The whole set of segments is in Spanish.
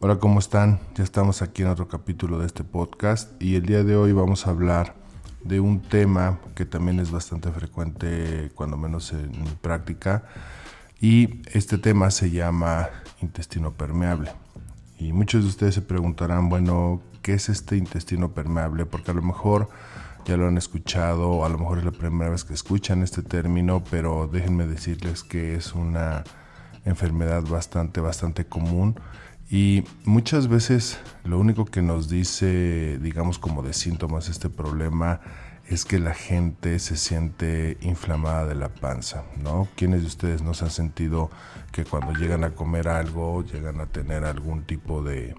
Hola, ¿cómo están? Ya estamos aquí en otro capítulo de este podcast y el día de hoy vamos a hablar de un tema que también es bastante frecuente, cuando menos en mi práctica, y este tema se llama intestino permeable. Y muchos de ustedes se preguntarán, bueno, ¿qué es este intestino permeable? Porque a lo mejor ya lo han escuchado, a lo mejor es la primera vez que escuchan este término, pero déjenme decirles que es una enfermedad bastante, bastante común y muchas veces lo único que nos dice, digamos como de síntomas este problema, es que la gente se siente inflamada de la panza, ¿no? ¿Quiénes de ustedes no se han sentido que cuando llegan a comer algo, llegan a tener algún tipo de,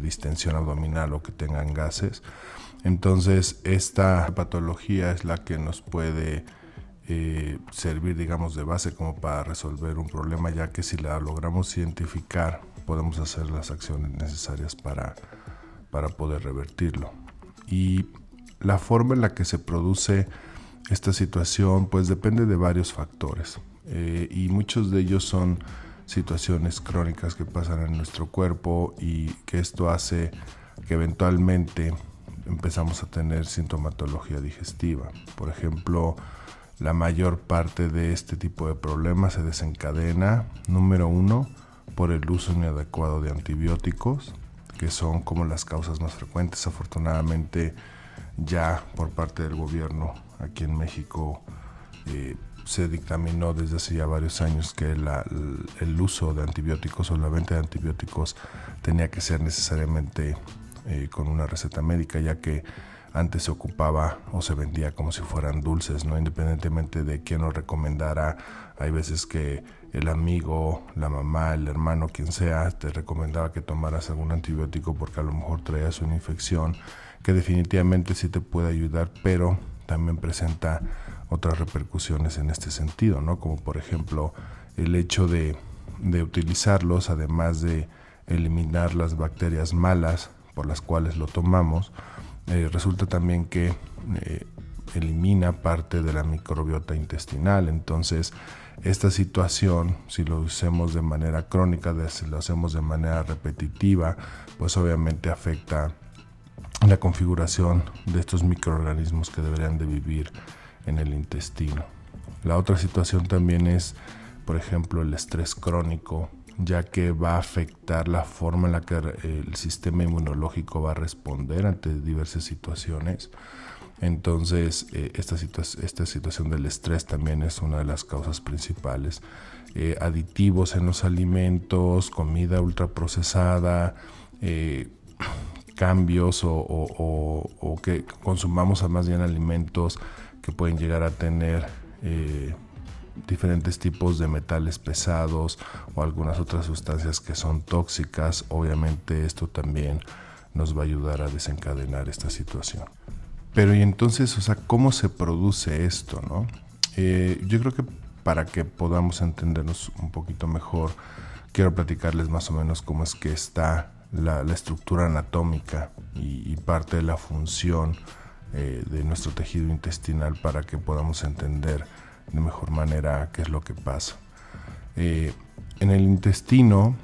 distensión abdominal o que tengan gases? Entonces, esta patología es la que nos puede eh, servir, digamos, de base como para resolver un problema, ya que si la logramos identificar, podemos hacer las acciones necesarias para, para poder revertirlo. Y la forma en la que se produce esta situación pues depende de varios factores eh, y muchos de ellos son situaciones crónicas que pasan en nuestro cuerpo y que esto hace que eventualmente empezamos a tener sintomatología digestiva. Por ejemplo, la mayor parte de este tipo de problemas se desencadena, número uno, por el uso inadecuado de antibióticos, que son como las causas más frecuentes. Afortunadamente, ya por parte del gobierno aquí en México eh, se dictaminó desde hace ya varios años que el uso de antibióticos o la venta de antibióticos tenía que ser necesariamente eh, con una receta médica, ya que antes se ocupaba o se vendía como si fueran dulces, ¿no? Independientemente de quién lo recomendara, hay veces que el amigo, la mamá, el hermano, quien sea, te recomendaba que tomaras algún antibiótico porque a lo mejor traías una infección que definitivamente sí te puede ayudar, pero también presenta otras repercusiones en este sentido, ¿no? Como por ejemplo el hecho de, utilizarlos, además de eliminar las bacterias malas por las cuales lo tomamos, eh, resulta también que eh, elimina parte de la microbiota intestinal. Entonces, esta situación, si lo hacemos de manera crónica, si lo hacemos de manera repetitiva, pues obviamente afecta la configuración de estos microorganismos que deberían de vivir en el intestino. La otra situación también es, por ejemplo, el estrés crónico, ya que va a afectar la forma en la que el sistema inmunológico va a responder ante diversas situaciones. Entonces, eh, esta, esta, situación del estrés también es una de las causas principales. Eh, aditivos en los alimentos, comida ultraprocesada, eh, cambios o, que consumamos a más bien alimentos que pueden llegar a tener eh, diferentes tipos de metales pesados o algunas otras sustancias que son tóxicas, obviamente esto también nos va a ayudar a desencadenar esta situación. Pero y entonces, o sea, ¿cómo se produce esto, no? Eh, yo creo que para que podamos entendernos un poquito mejor, quiero platicarles más o menos cómo es que está la, estructura anatómica y, parte de la función eh, de nuestro tejido intestinal para que podamos entender de mejor manera qué es lo que pasa. Eh, en el intestino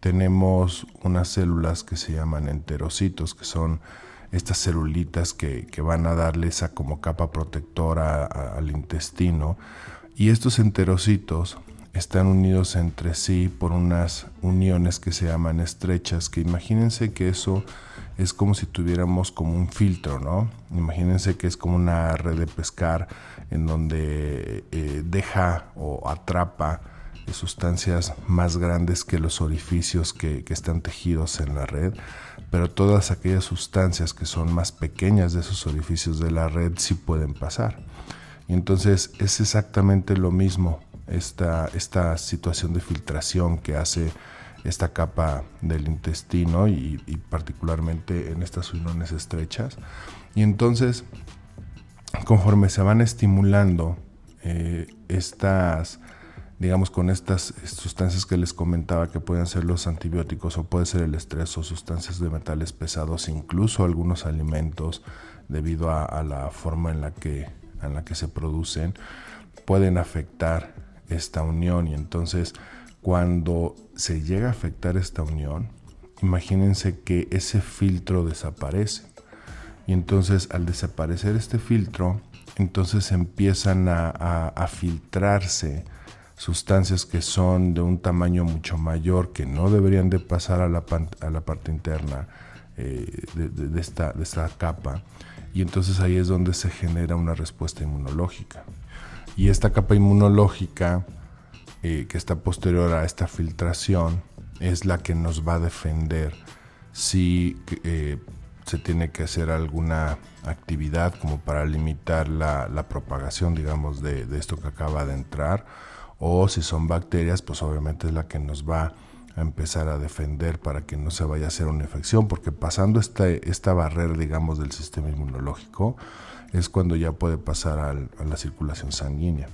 tenemos unas células que se llaman enterocitos, que son estas celulitas que, van a darle esa como capa protectora al intestino. Y estos enterocitos están unidos entre sí por unas uniones que se llaman estrechas, que imagínense que eso es como si tuviéramos como un filtro, ¿no? Imagínense que es como una red de pescar en donde eh, deja o atrapa sustancias más grandes que los orificios que, están tejidos en la red, pero todas aquellas sustancias que son más pequeñas de esos orificios de la red sí pueden pasar. Y entonces es exactamente lo mismo esta, esta situación de filtración que hace esta capa del intestino y, particularmente en estas uniones estrechas. Y entonces, conforme se van estimulando eh, estas, digamos, con estas sustancias que les comentaba que pueden ser los antibióticos o puede ser el estrés o sustancias de metales pesados, incluso algunos alimentos, debido a la forma en la que en la que se producen pueden afectar esta unión y entonces cuando se llega a afectar esta unión, imagínense que ese filtro desaparece. Y entonces al desaparecer este filtro, entonces empiezan a, filtrarse sustancias que son de un tamaño mucho mayor, que no deberían de pasar a la, a la parte interna eh, de, esta, de esta capa. Y entonces ahí es donde se genera una respuesta inmunológica. Y esta capa inmunológica eh, que está posterior a esta filtración es la que nos va a defender si eh, se tiene que hacer alguna actividad como para limitar la, propagación, digamos, de, esto que acaba de entrar, o si son bacterias, pues obviamente es la que nos va a empezar a defender para que no se vaya a hacer una infección, porque pasando esta, esta barrera, digamos, del sistema inmunológico, es cuando ya puede pasar a la circulación sanguínea.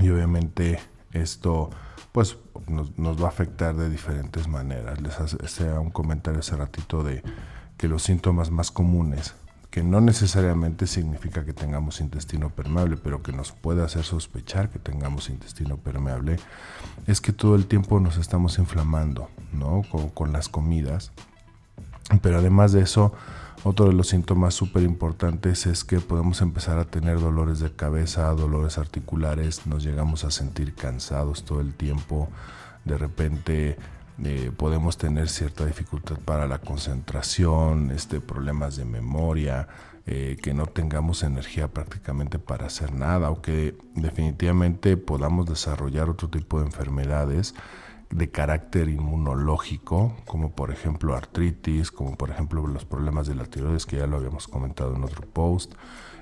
Y obviamente esto pues nos, va a afectar de diferentes maneras. Les hacía un comentario hace ratito de que los síntomas más comunes, que no necesariamente significa que tengamos intestino permeable, pero que nos puede hacer sospechar que tengamos intestino permeable, es que todo el tiempo nos estamos inflamando, ¿no? con las comidas. Pero además de eso, otro de los síntomas súper importantes es que podemos empezar a tener dolores de cabeza, dolores articulares, nos llegamos a sentir cansados todo el tiempo, de repente eh, podemos tener cierta dificultad para la concentración, este, problemas de memoria, eh, que no tengamos energía prácticamente para hacer nada o que definitivamente podamos desarrollar otro tipo de enfermedades de carácter inmunológico, como por ejemplo artritis, como por ejemplo los problemas de la tiroides, que ya lo habíamos comentado en otro post,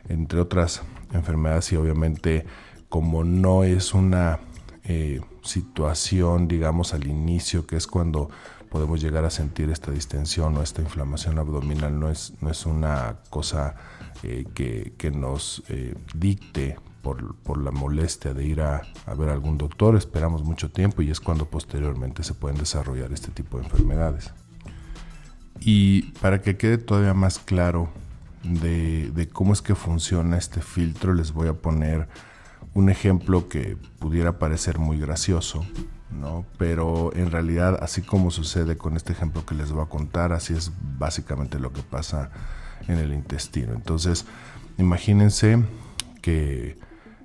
entre otras enfermedades. Y obviamente como no es una eh, situación, digamos, al inicio, que es cuando podemos llegar a sentir esta distensión o esta inflamación abdominal, no es, no es una cosa eh, que, que, nos eh, dicte por, la molestia de ir a, ver a algún doctor, esperamos mucho tiempo y es cuando posteriormente se pueden desarrollar este tipo de enfermedades. Y para que quede todavía más claro de, cómo es que funciona este filtro, les voy a poner un ejemplo que pudiera parecer muy gracioso, ¿no? Pero en realidad, así como sucede con este ejemplo que les voy a contar, así es básicamente lo que pasa en el intestino. Entonces, imagínense que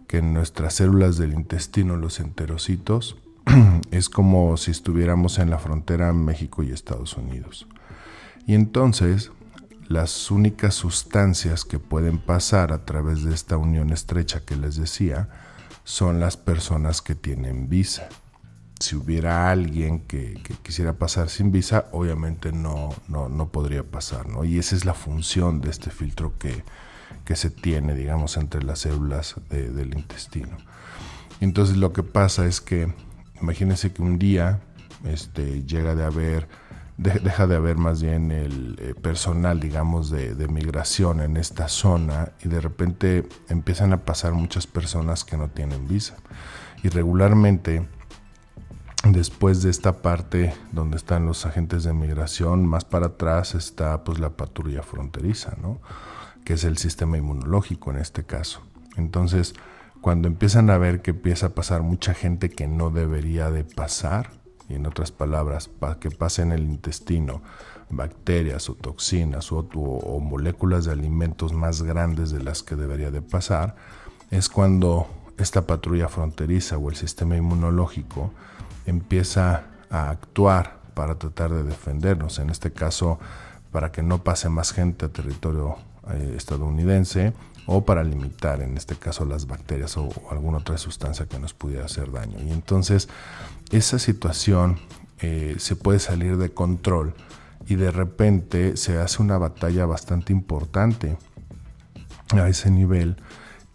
que en nuestras células del intestino, los enterocitos, es como si estuviéramos en la frontera México y Estados Unidos. Y entonces, las únicas sustancias que pueden pasar a través de esta unión estrecha que les decía son las personas que tienen visa. Si hubiera alguien que, quisiera pasar sin visa, obviamente no, no, no podría pasar. ¿no? Y esa es la función de este filtro que, que se tiene, digamos, entre las células del intestino. Entonces lo que pasa es que, imagínense que un día este, llega de haber, deja de haber más bien el eh, personal, digamos, de, de, migración en esta zona y de repente empiezan a pasar muchas personas que no tienen visa. Y regularmente, después de esta parte donde están los agentes de migración, más para atrás está pues la patrulla fronteriza, ¿no? que es el sistema inmunológico en este caso. Entonces, cuando empiezan a ver que empieza a pasar mucha gente que no debería de pasar, y en otras palabras, para que pase en el intestino bacterias o toxinas o, o, moléculas de alimentos más grandes de las que debería de pasar, es cuando esta patrulla fronteriza o el sistema inmunológico empieza a actuar para tratar de defendernos, en este caso para que no pase más gente a territorio eh, estadounidense o para limitar en este caso las bacterias o, alguna otra sustancia que nos pudiera hacer daño. Y entonces esa situación eh, se puede salir de control y de repente se hace una batalla bastante importante a ese nivel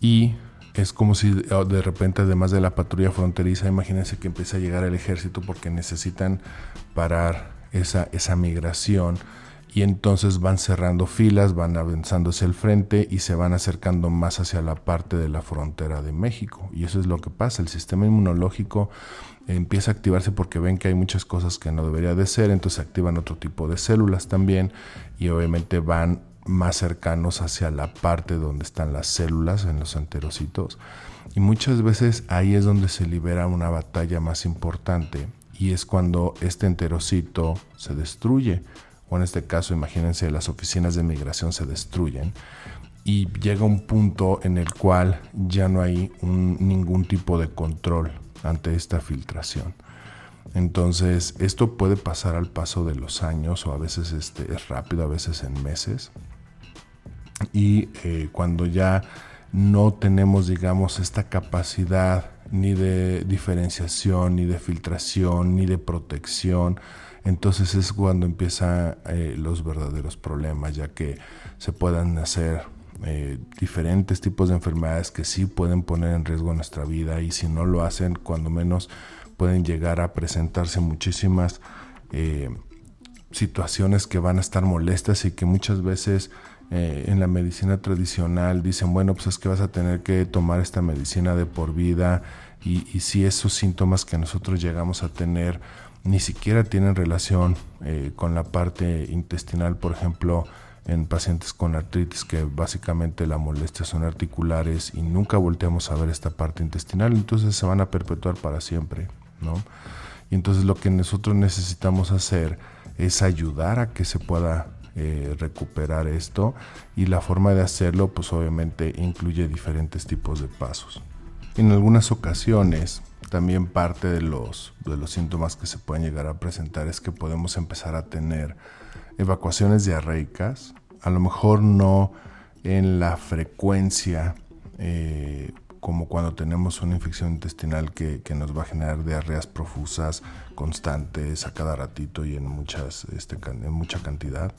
y es como si de repente además de la patrulla fronteriza, imagínense que empieza a llegar el ejército porque necesitan parar esa, esa migración y entonces van cerrando filas, van avanzando hacia el frente y se van acercando más hacia la parte de la frontera de México. Y eso es lo que pasa, el sistema inmunológico empieza a activarse porque ven que hay muchas cosas que no debería de ser, entonces activan otro tipo de células también y obviamente van más cercanos hacia la parte donde están las células, en los enterocitos. Y muchas veces ahí es donde se libera una batalla más importante y es cuando este enterocito se destruye. O en este caso, imagínense, las oficinas de migración se destruyen y llega un punto en el cual ya no hay ningún tipo de control ante esta filtración. Entonces, esto puede pasar al paso de los años o a veces este, es rápido, a veces en meses. Y eh, cuando ya no tenemos, digamos, esta capacidad ni de diferenciación, ni de filtración, ni de protección, entonces es cuando empiezan eh, los verdaderos problemas, ya que se puedan hacer eh, diferentes tipos de enfermedades que sí pueden poner en riesgo nuestra vida y si no lo hacen, cuando menos pueden llegar a presentarse muchísimas eh, situaciones que van a estar molestas y que muchas veces en la medicina tradicional dicen, bueno, pues es que vas a tener que tomar esta medicina de por vida y, si esos síntomas que nosotros llegamos a tener ni siquiera tienen relación eh, con la parte intestinal, por ejemplo, en pacientes con artritis que básicamente la molestia son articulares y nunca volteamos a ver esta parte intestinal, entonces se van a perpetuar para siempre. Y entonces lo que nosotros necesitamos hacer es ayudar a que se pueda eh, recuperar esto y la forma de hacerlo pues obviamente incluye diferentes tipos de pasos. En algunas ocasiones también parte de los, de los síntomas que se pueden llegar a presentar es que podemos empezar a tener evacuaciones diarreicas, a lo mejor no en la frecuencia eh, como cuando tenemos una infección intestinal que, nos va a generar diarreas profusas, constantes, a cada ratito y en, muchas, este, en mucha cantidad,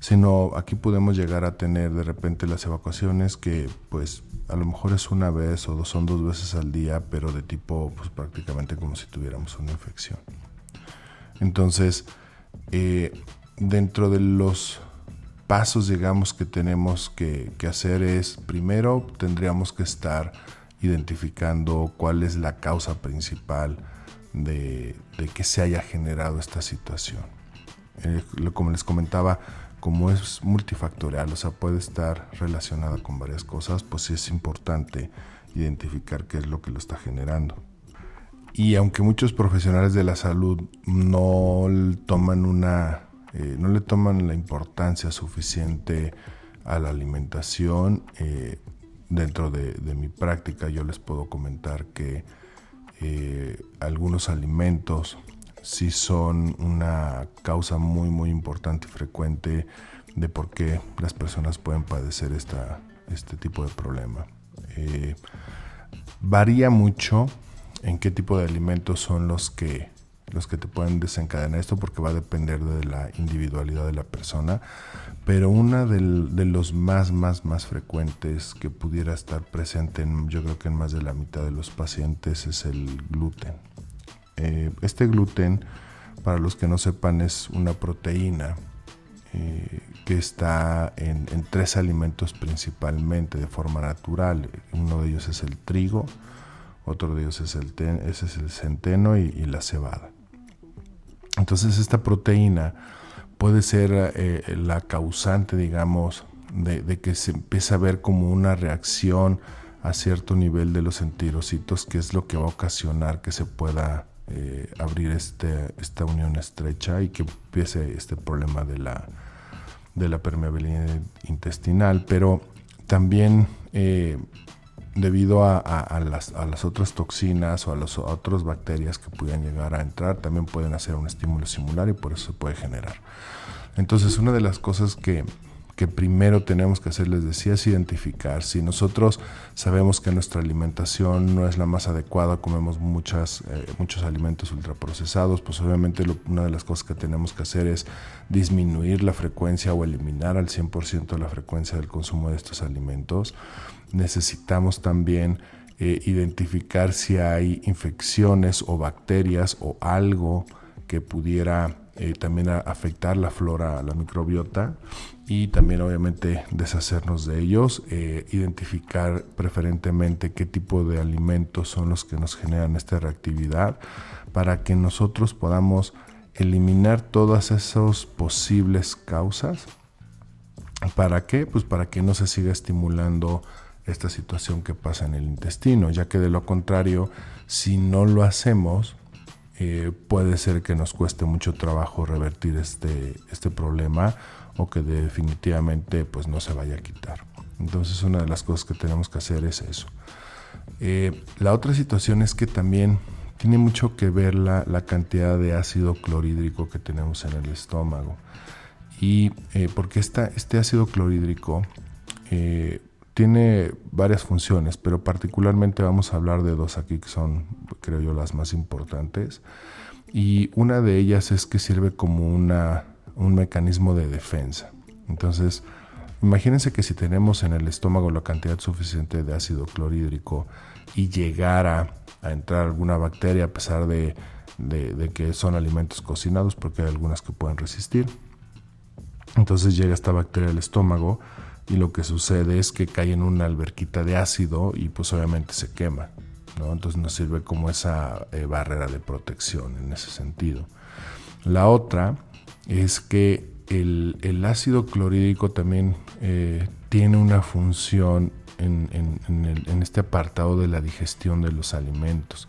sino aquí podemos llegar a tener de repente las evacuaciones que pues a lo mejor es una vez o son dos veces al día, pero de tipo pues prácticamente como si tuviéramos una infección. Entonces, eh, dentro de los pasos, digamos, que tenemos que, que hacer es, primero tendríamos que estar identificando cuál es la causa principal de, que se haya generado esta situación. Eh, como les comentaba, como es multifactorial, o sea, puede estar relacionada con varias cosas, pues sí es importante identificar qué es lo que lo está generando. Y aunque muchos profesionales de la salud no toman una, eh, no le toman la importancia suficiente a la alimentación, eh, dentro de, mi práctica yo les puedo comentar que eh, algunos alimentos sí son una causa muy muy importante y frecuente de por qué las personas pueden padecer esta, este tipo de problema. Eh, varía mucho en qué tipo de alimentos son los que los que te pueden desencadenar esto porque va a depender de la individualidad de la persona, pero una de los más, más, más frecuentes que pudiera estar presente en, yo creo que en más de la mitad de los pacientes es el gluten. Eh, este gluten, para los que no sepan, es una proteína eh, que está en, tres alimentos principalmente de forma natural. Uno de ellos es el trigo, otro de ellos es el, ese es el centeno y la cebada. Entonces esta proteína puede ser eh, la causante, digamos, de, que se empiece a ver como una reacción a cierto nivel de los enterocitos, que es lo que va a ocasionar que se pueda eh, abrir este, esta unión estrecha y que empiece este problema de la, de la permeabilidad intestinal. Pero también eh, debido a, las, otras toxinas o a las otras bacterias que puedan llegar a entrar, también pueden hacer un estímulo similar y por eso se puede generar. Entonces, una de las cosas que, primero tenemos que hacer, les decía, es identificar. Si nosotros sabemos que nuestra alimentación no es la más adecuada, comemos muchas, eh, muchos alimentos ultraprocesados, pues obviamente una de las cosas que tenemos que hacer es disminuir la frecuencia o eliminar al 100% la frecuencia del consumo de estos alimentos necesitamos también eh, identificar si hay infecciones o bacterias o algo que pudiera eh, también afectar la flora, la microbiota y también obviamente deshacernos de ellos, eh, identificar preferentemente qué tipo de alimentos son los que nos generan esta reactividad para que nosotros podamos eliminar todas esas posibles causas ¿Para qué? Pues para que no se siga estimulando esta situación que pasa en el intestino, ya que de lo contrario, si no lo hacemos, eh, puede ser que nos cueste mucho trabajo revertir este, este problema o que definitivamente pues no se vaya a quitar. Entonces una de las cosas que tenemos que hacer es eso. Eh, la otra situación es que también tiene mucho que ver la, cantidad de ácido clorhídrico que tenemos en el estómago. Y eh, porque este ácido clorhídrico eh, tiene varias funciones, pero particularmente vamos a hablar de dos aquí que son, creo yo, las más importantes. Y una de ellas es que sirve como una, un mecanismo de defensa. Entonces, imagínense que si tenemos en el estómago la cantidad suficiente de ácido clorhídrico y llegara a entrar alguna bacteria a pesar de, que son alimentos cocinados, porque hay algunas que pueden resistir. Entonces llega esta bacteria al estómago y lo que sucede es que cae en una alberquita de ácido y pues obviamente se quema. ¿no? Entonces nos sirve como esa eh, barrera de protección en ese sentido. La otra es que el, ácido clorhídrico también eh, tiene una función en, este apartado de la digestión de los alimentos.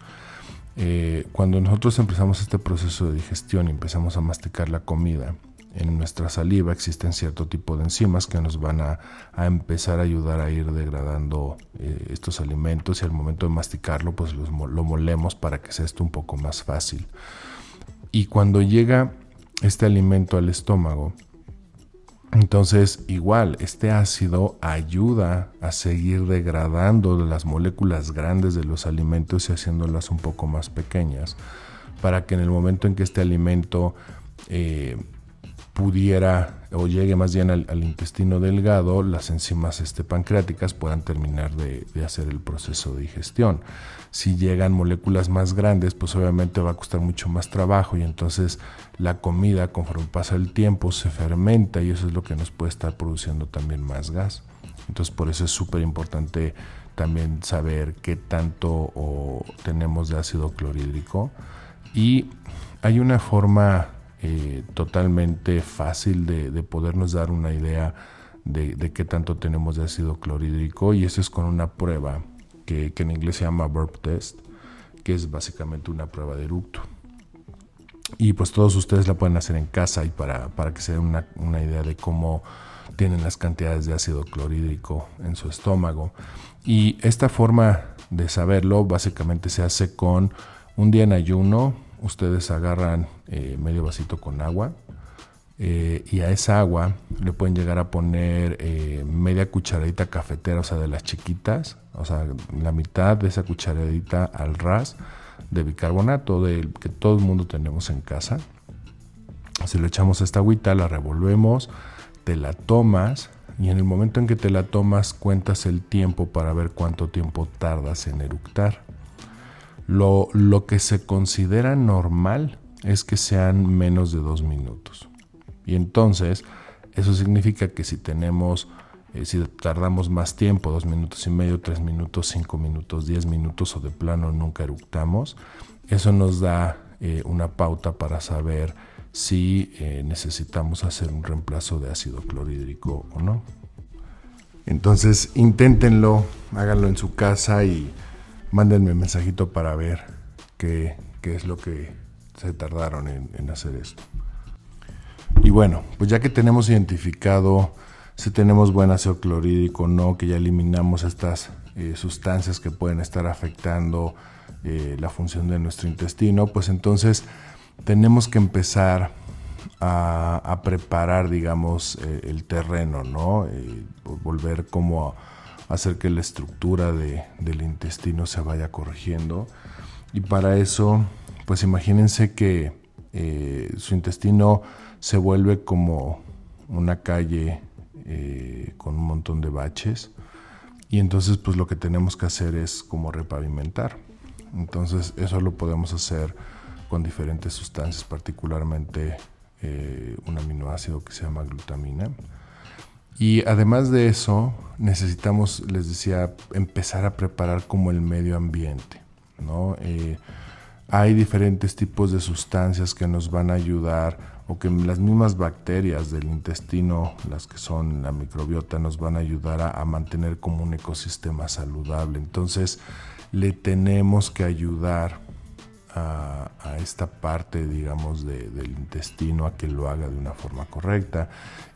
Eh, cuando nosotros empezamos este proceso de digestión y empezamos a masticar la comida, en nuestra saliva existen cierto tipo de enzimas que nos van a, empezar a ayudar a ir degradando eh, estos alimentos y al momento de masticarlo pues lo molemos para que sea esto un poco más fácil. Y cuando llega este alimento al estómago, entonces, igual, este ácido ayuda a seguir degradando las moléculas grandes de los alimentos y haciéndolas un poco más pequeñas, para que en el momento en que este alimento eh, pudiera o llegue más bien al, intestino delgado, las enzimas este, pancreáticas puedan terminar de, hacer el proceso de digestión. Si llegan moléculas más grandes, pues obviamente va a costar mucho más trabajo y entonces la comida conforme pasa el tiempo se fermenta y eso es lo que nos puede estar produciendo también más gas. Entonces por eso es súper importante también saber qué tanto tenemos de ácido clorhídrico y hay una forma eh, totalmente fácil de, podernos dar una idea de, qué tanto tenemos de ácido clorhídrico y eso es con una prueba que, en inglés se llama burp test, que es básicamente una prueba de eructo. Y pues todos ustedes la pueden hacer en casa y para, que se den una, una idea de cómo tienen las cantidades de ácido clorhídrico en su estómago. Y esta forma de saberlo básicamente se hace con un día en ayuno, ustedes agarran eh, medio vasito con agua eh, y a esa agua le pueden llegar a poner eh, media cucharadita cafetera, o sea, de las chiquitas, o sea, la mitad de esa cucharadita al ras de bicarbonato que todo el mundo tenemos en casa. Si le echamos esta agüita, la revolvemos, te la tomas y en el momento en que te la tomas cuentas el tiempo para ver cuánto tiempo tardas en eructar. Lo, que se considera normal es que sean menos de dos minutos. Y entonces, eso significa que si tenemos, eh, si tardamos más tiempo, dos minutos y medio, tres minutos, cinco minutos, diez minutos o de plano nunca eructamos, eso nos da eh, una pauta para saber si eh, necesitamos hacer un reemplazo de ácido clorhídrico o no. Entonces, inténtenlo, háganlo en su casa y mándenme un mensajito para ver qué, es lo que se tardaron en, hacer esto. Y bueno, pues ya que tenemos identificado si tenemos buen ácido clorhídrico o no, que ya eliminamos estas eh, sustancias que pueden estar afectando eh, la función de nuestro intestino, pues entonces tenemos que empezar a, preparar, digamos, eh, el terreno, ¿no? volver como hacer que la estructura del intestino se vaya corrigiendo. Y para eso, pues imagínense que eh, su intestino se vuelve como una calle eh, con un montón de baches. Y entonces pues lo que tenemos que hacer es como repavimentar. Entonces eso lo podemos hacer con diferentes sustancias, particularmente eh, un aminoácido que se llama glutamina. Y además de eso, necesitamos, les decía, empezar a preparar como el medio ambiente. ¿no? Eh, hay diferentes tipos de sustancias que nos van a ayudar o que las mismas bacterias del intestino, las que son la microbiota, nos van a ayudar a, mantener como un ecosistema saludable. Entonces, le tenemos que ayudar a, esta parte, digamos, del intestino a que lo haga de una forma correcta.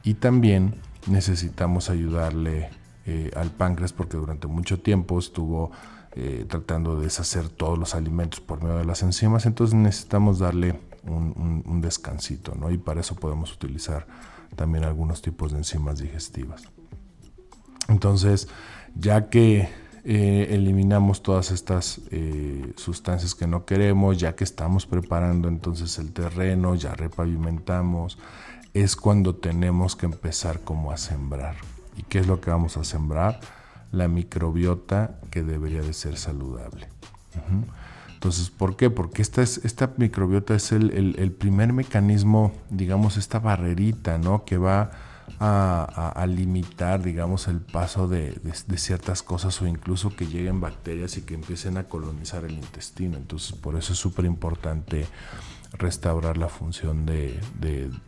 Y también necesitamos ayudarle eh, al páncreas porque durante mucho tiempo estuvo eh, tratando de deshacer todos los alimentos por medio de las enzimas. Entonces necesitamos darle un, descansito, ¿no? Y para eso podemos utilizar también algunos tipos de enzimas digestivas. Entonces, ya que eh, eliminamos todas estas sustancias que no queremos, ya que estamos preparando entonces el terreno, ya repavimentamos, es cuando tenemos que empezar como a sembrar. ¿Y qué es lo que vamos a sembrar? La microbiota que debería de ser saludable. Entonces, ¿por qué? Porque esta, es, esta microbiota es el, primer mecanismo, digamos, esta barrerita, ¿no? Que va a, limitar, digamos, el paso de, ciertas cosas o incluso que lleguen bacterias y que empiecen a colonizar el intestino. Entonces, por eso es súper importante restaurar la función de,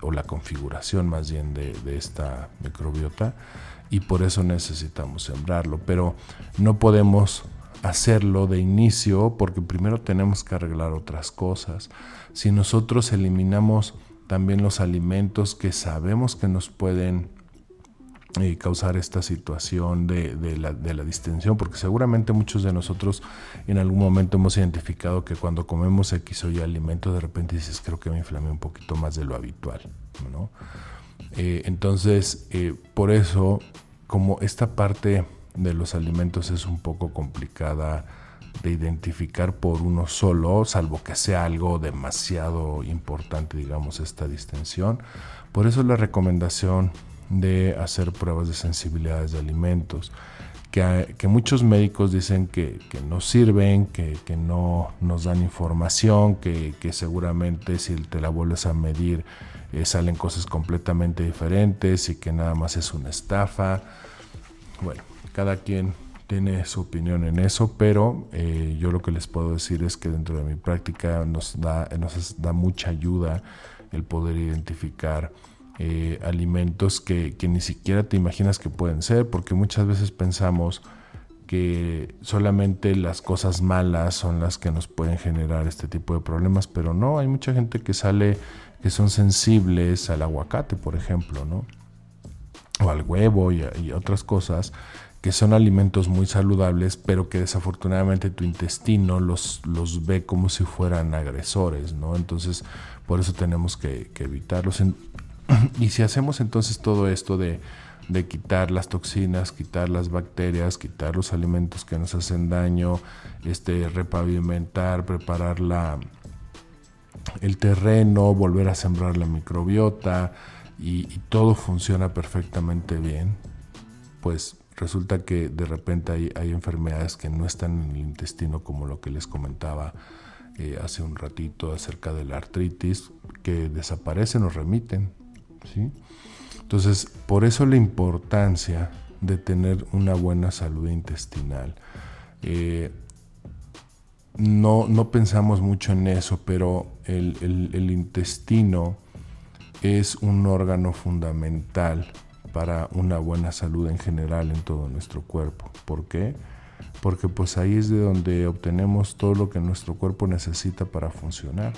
o la configuración más bien de, de esta microbiota y por eso necesitamos sembrarlo. Pero no podemos hacerlo de inicio porque primero tenemos que arreglar otras cosas. Si nosotros eliminamos también los alimentos que sabemos que nos pueden eh, causar esta situación de, la, distensión, porque seguramente muchos de nosotros en algún momento hemos identificado que cuando comemos X o Y alimento de repente dices creo que me inflamé un poquito más de lo habitual. Eh, entonces, eh, por eso, como esta parte de los alimentos es un poco complicada de identificar por uno solo, salvo que sea algo demasiado importante, digamos, esta distensión. Por eso la recomendación de hacer pruebas de sensibilidades de alimentos, que, muchos médicos dicen que, no sirven, que, no nos dan información, que, seguramente si te la vuelves a medir eh, salen cosas completamente diferentes y que nada más es una estafa. Bueno, cada quien tiene su opinión en eso, pero eh, yo lo que les puedo decir es que dentro de mi práctica nos da, nos da mucha ayuda el poder identificar eh, alimentos que, ni siquiera te imaginas que pueden ser, porque muchas veces pensamos que solamente las cosas malas son las que nos pueden generar este tipo de problemas, pero no, hay mucha gente que sale, que son sensibles al aguacate, por ejemplo, ¿no? O al huevo y otras cosas que son alimentos muy saludables, pero que desafortunadamente tu intestino los, los ve como si fueran agresores, ¿no? Entonces, por eso tenemos que, evitarlos. y si hacemos entonces todo esto de, quitar las toxinas, quitar las bacterias, quitar los alimentos que nos hacen daño, este, repavimentar, preparar la, el terreno, volver a sembrar la microbiota y todo funciona perfectamente bien, pues resulta que de repente hay, enfermedades que no están en el intestino, como lo que les comentaba eh, hace un ratito acerca de la artritis, que desaparecen o remiten. Entonces, por eso la importancia de tener una buena salud intestinal. Eh, no, no, pensamos mucho en eso, pero el intestino es un órgano fundamental para una buena salud en general en todo nuestro cuerpo. ¿Por qué? Porque pues ahí es de donde obtenemos todo lo que nuestro cuerpo necesita para funcionar.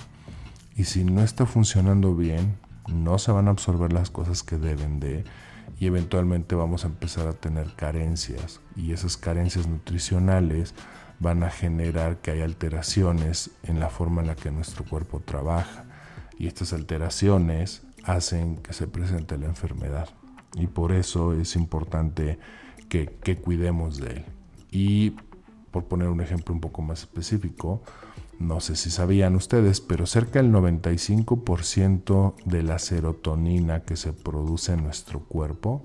Y si no está funcionando bien, no se van a absorber las cosas que deben de y eventualmente vamos a empezar a tener carencias. Y esas carencias nutricionales van a generar que hay alteraciones en la forma en la que nuestro cuerpo trabaja. Y estas alteraciones hacen que se presente la enfermedad. Y por eso es importante que, cuidemos de él. Y por poner un ejemplo un poco más específico, no sé si sabían ustedes, pero cerca del 95% de la serotonina que se produce en nuestro cuerpo,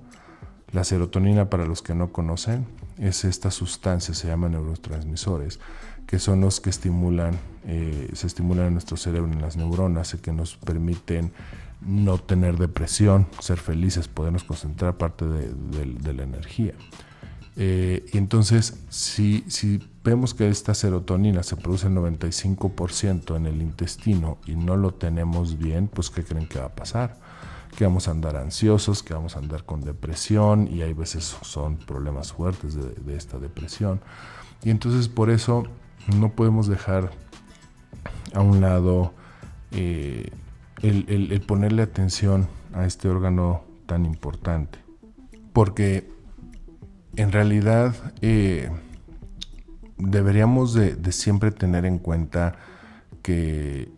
la serotonina para los que no conocen, es esta sustancia, se llama neurotransmisores, que son los que estimulan, eh, se estimulan en nuestro cerebro, en las neuronas, y que nos permiten no tener depresión, ser felices, podernos concentrar parte de, la energía. Eh, y entonces, si vemos que esta serotonina se produce el 95% en el intestino y no lo tenemos bien, pues ¿qué creen que va a pasar? Que vamos a andar ansiosos, que vamos a andar con depresión y hay veces son problemas fuertes de, esta depresión. Y entonces por eso no podemos dejar a un lado eh, el ponerle atención a este órgano tan importante. Porque en realidad eh, deberíamos de, siempre tener en cuenta que,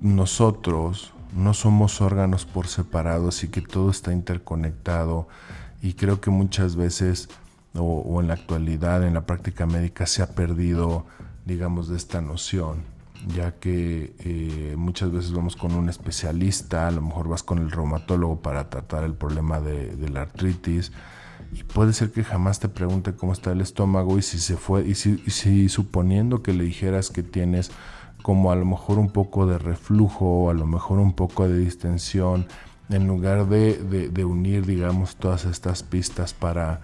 nosotros no somos órganos por separados y que todo está interconectado. Y creo que muchas veces o, en la actualidad en la práctica médica se ha perdido digamos de esta noción ya que eh, muchas veces vamos con un especialista, a lo mejor vas con el reumatólogo para tratar el problema de la artritis, y puede ser que jamás te pregunte cómo está el estómago y si se fue y si, suponiendo que le dijeras que tienes como a lo mejor un poco de reflujo o a lo mejor un poco de distensión en lugar de, de, unir digamos todas estas pistas para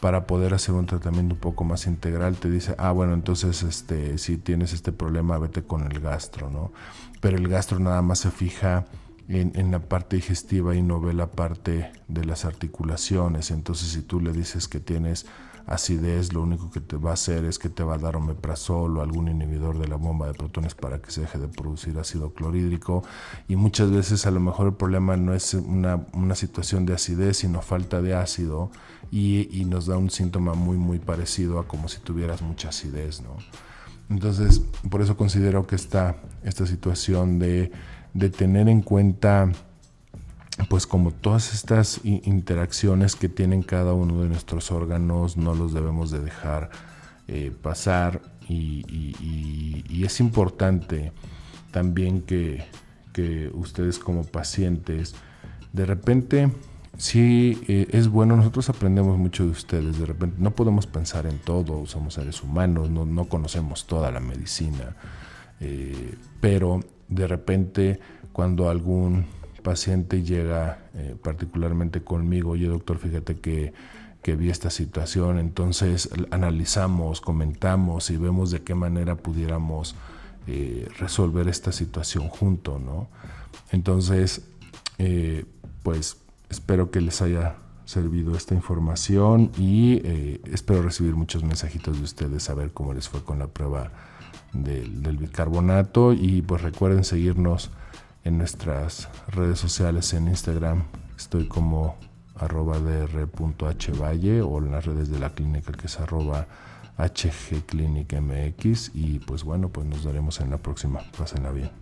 para poder hacer un tratamiento un poco más integral te dice ah bueno entonces este si tienes este problema vete con el gastro no pero el gastro nada más se fija en, la parte digestiva y no ve la parte de las articulaciones. Entonces, si tú le dices que tienes acidez, lo único que te va a hacer es que te va a dar omeprazol o algún inhibidor de la bomba de protones para que se deje de producir ácido clorhídrico. Y muchas veces a lo mejor el problema no es una, situación de acidez, sino falta de ácido y, nos da un síntoma muy, muy parecido a como si tuvieras mucha acidez, ¿no? Entonces, por eso considero que esta, esta situación de de tener en cuenta pues como todas estas interacciones que tienen cada uno de nuestros órganos no los debemos de dejar eh, pasar y, es importante también que, ustedes como pacientes de repente sí eh, es bueno, nosotros aprendemos mucho de ustedes, de repente no podemos pensar en todo, somos seres humanos, no, conocemos toda la medicina, eh, pero de repente cuando algún paciente llega eh, particularmente conmigo, oye doctor, fíjate que, vi esta situación, entonces analizamos, comentamos y vemos de qué manera pudiéramos eh, resolver esta situación junto, ¿no? Entonces, eh, pues espero que les haya servido esta información y espero recibir muchos mensajitos de ustedes, a ver cómo les fue con la prueba del, bicarbonato y pues recuerden seguirnos en nuestras redes sociales en Instagram estoy como arroba dr.hvalle o en las redes de la clínica que es arroba hgclinicmx y pues bueno pues nos veremos en la próxima. Pásenla bien